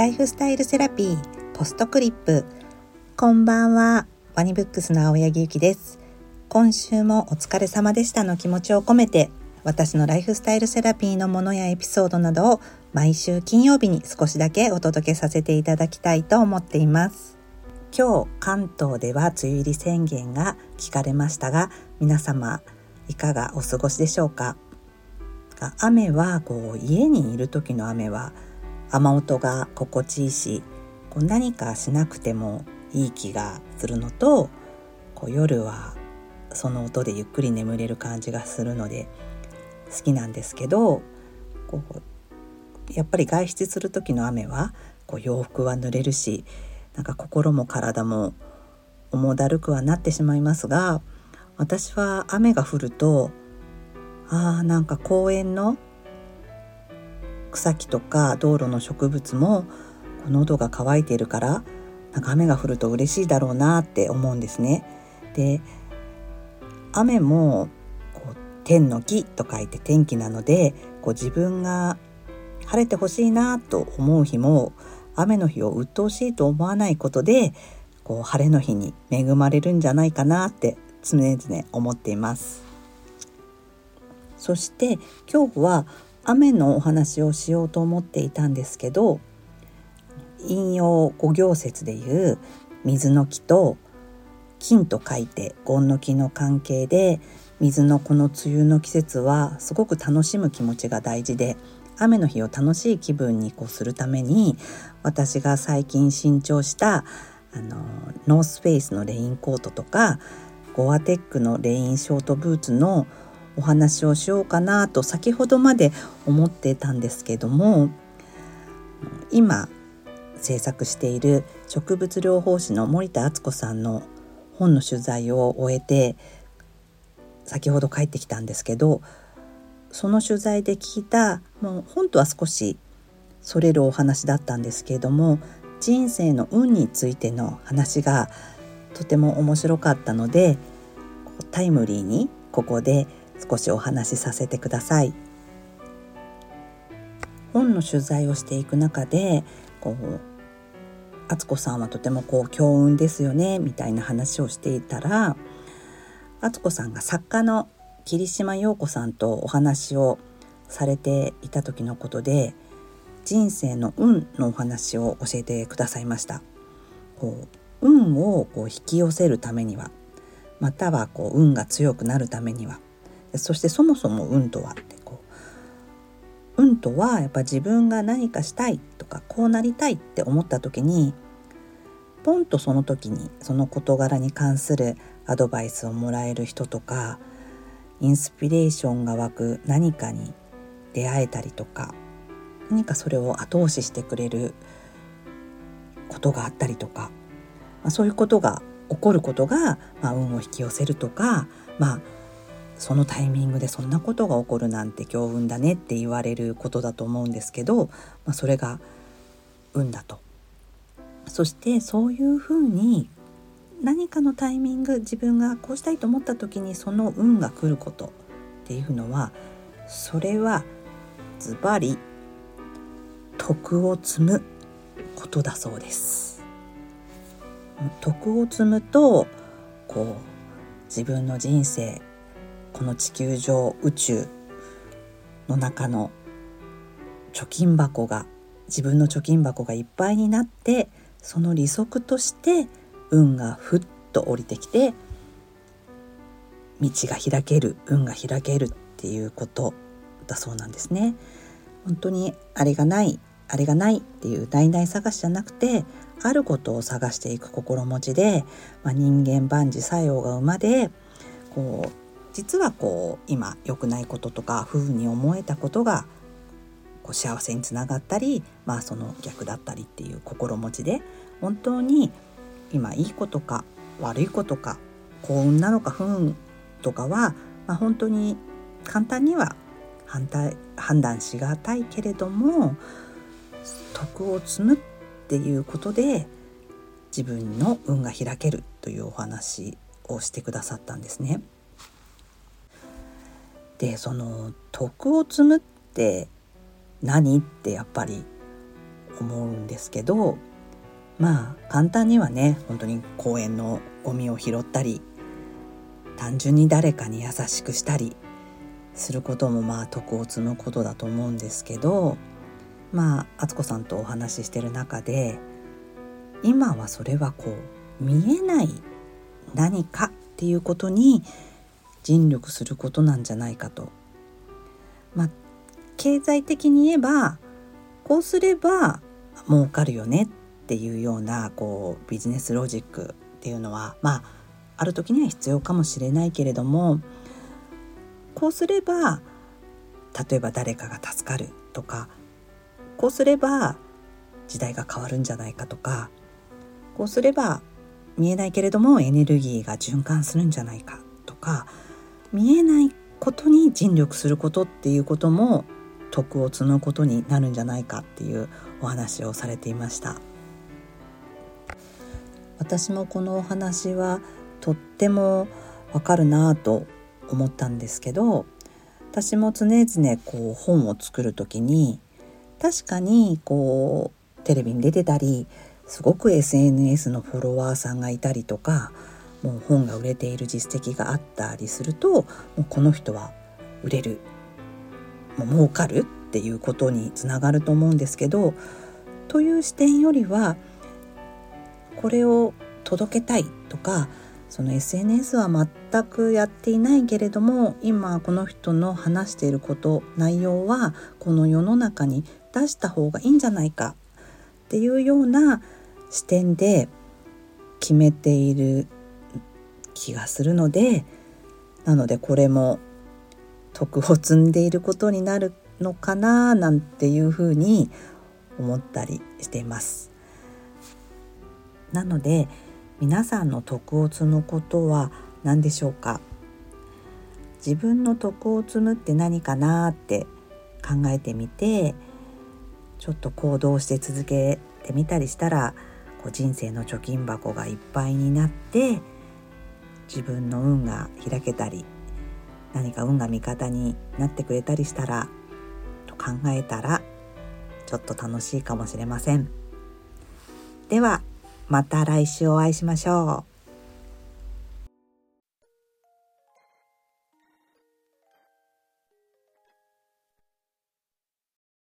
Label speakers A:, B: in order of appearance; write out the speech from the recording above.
A: ライフスタイルセラピーポストクリップ。こんばんはワニブックスの青柳ゆきです。今週もお疲れ様でしたの気持ちを込めて私のライフスタイルセラピーのものやエピソードなどを毎週金曜日に少しだけお届けさせていただきたいと思っています。今日関東では梅雨入り宣言が聞かれましたが皆様いかがお過ごしでしょうか？雨はこう家にいる時の雨は雨音が心地いいしこう何かしなくてもいい気がするのとこう夜はその音でゆっくり眠れる感じがするので好きなんですけどこうやっぱり外出する時の雨はこう洋服は濡れるしなんか心も体も重だるくはなってしまいますが私は雨が降るとあーなんか公園の草木とか道路の植物も喉が渇いているからなんか雨が降ると嬉しいだろうなって思うんですね。で雨もこう天の木と書いて天気なのでこう自分が晴れてほしいなと思う日も雨の日を鬱陶しいと思わないことでこう晴れの日に恵まれるんじゃないかなって常々思っています。そして今日は雨のお話をしようと思っていたんですけど引用五行説でいう水の木と金と書いて権の木の関係で水のこの梅雨の季節はすごく楽しむ気持ちが大事で雨の日を楽しい気分にこうするために私が最近新調したあのノースフェイスのレインコートとかゴアテックのレインショートブーツのお話をしようかなと先ほどまで思ってたんですけども今制作している植物療法士の森田敦子さんの本の取材を終えて先ほど帰ってきたんですけどその取材で聞いたもう本とは少しそれるお話だったんですけれども人生の運についての話がとても面白かったのでタイムリーにここで少しお話しさせてください。本の取材をしていく中でこう敦子さんはとてもこう強運ですよねみたいな話をしていたら敦子さんが作家の桐島陽子さんとお話をされていた時のことで人生の運のお話を教えてくださいました。こう運をこう引き寄せるためにはまたはこう運が強くなるためにはそしてそもそも運とはってこう運とはやっぱ自分が何かしたいとかこうなりたいって思った時にポンとその時にその事柄に関するアドバイスをもらえる人とかインスピレーションが湧く何かに出会えたりとか何かそれを後押ししてくれることがあったりとか、まあ、そういうことが起こることが、まあ、運を引き寄せるとか、まあ、そのタイミングでそんなことが起こるなんて強運だねって言われることだと思うんですけど、まあ、それが運だと。そしてそういうふうに何かのタイミング自分がこうしたいと思った時にその運が来ることっていうのはそれはズバリ徳を積むことだそうです。徳を積むとこう自分の人生この地球上宇宙の中の貯金箱が自分の貯金箱がいっぱいになってその利息として運がふっと降りてきて道が開ける運が開けるっていうことだそうなんですね。本当にあれがないあれがないっていう代々探しじゃなくてあることを探していく心持ちで、まあ、人間万事作用が馬でこう実はこう今良くないこととか不運に思えたことがこう幸せにつながったりまあその逆だったりっていう心持ちで本当に今いいことか悪いことか幸運なのか不運とかは、まあ、本当に簡単には反対判断しがたいけれども徳を積むっていうことで自分の運が開けるというお話をしてくださったんですね。でその徳を積むって何？ってやっぱり思うんですけどまあ簡単にはね本当に公園のゴミを拾ったり単純に誰かに優しくしたりすることもまあ徳を積むことだと思うんですけどまあ敦子さんとお話ししてる中で今はそれはこう見えない何かっていうことに尽力することなんじゃないかと。まあ経済的に言えばこうすれば儲かるよねっていうようなこうビジネスロジックっていうのはまあある時には必要かもしれないけれどもこうすれば例えば誰かが助かるとかこうすれば時代が変わるんじゃないかとかこうすれば見えないけれどもエネルギーが循環するんじゃないかとか見えないことに尽力することっていうことも徳を積むことになるんじゃないかっていうお話をされていました。私もこのお話はとってもわかるなと思ったんですけど私も常々こう本を作る時に確かにこうテレビに出てたりすごく SNS のフォロワーさんがいたりとかもう本が売れている実績があったりするともうこの人は売れる。もう儲かるっていうことにつながると思うんですけどという視点よりはこれを届けたいとかその SNS は全くやっていないけれども今この人の話していること内容はこの世の中に出した方がいいんじゃないかっていうような視点で決めている気がするのでなのでこれも徳を積んでいることになるのかななんていうふうに思ったりしています。なので皆さんの徳を積むことは何でしょうか？自分の徳を積むって何かなって考えてみてちょっと行動して続けてみたりしたらこう人生の貯金箱がいっぱいになって自分の運が開けたり何か運が味方になってくれたりしたらと考えたらちょっと楽しいかもしれません。ではまた来週お会いしましょう。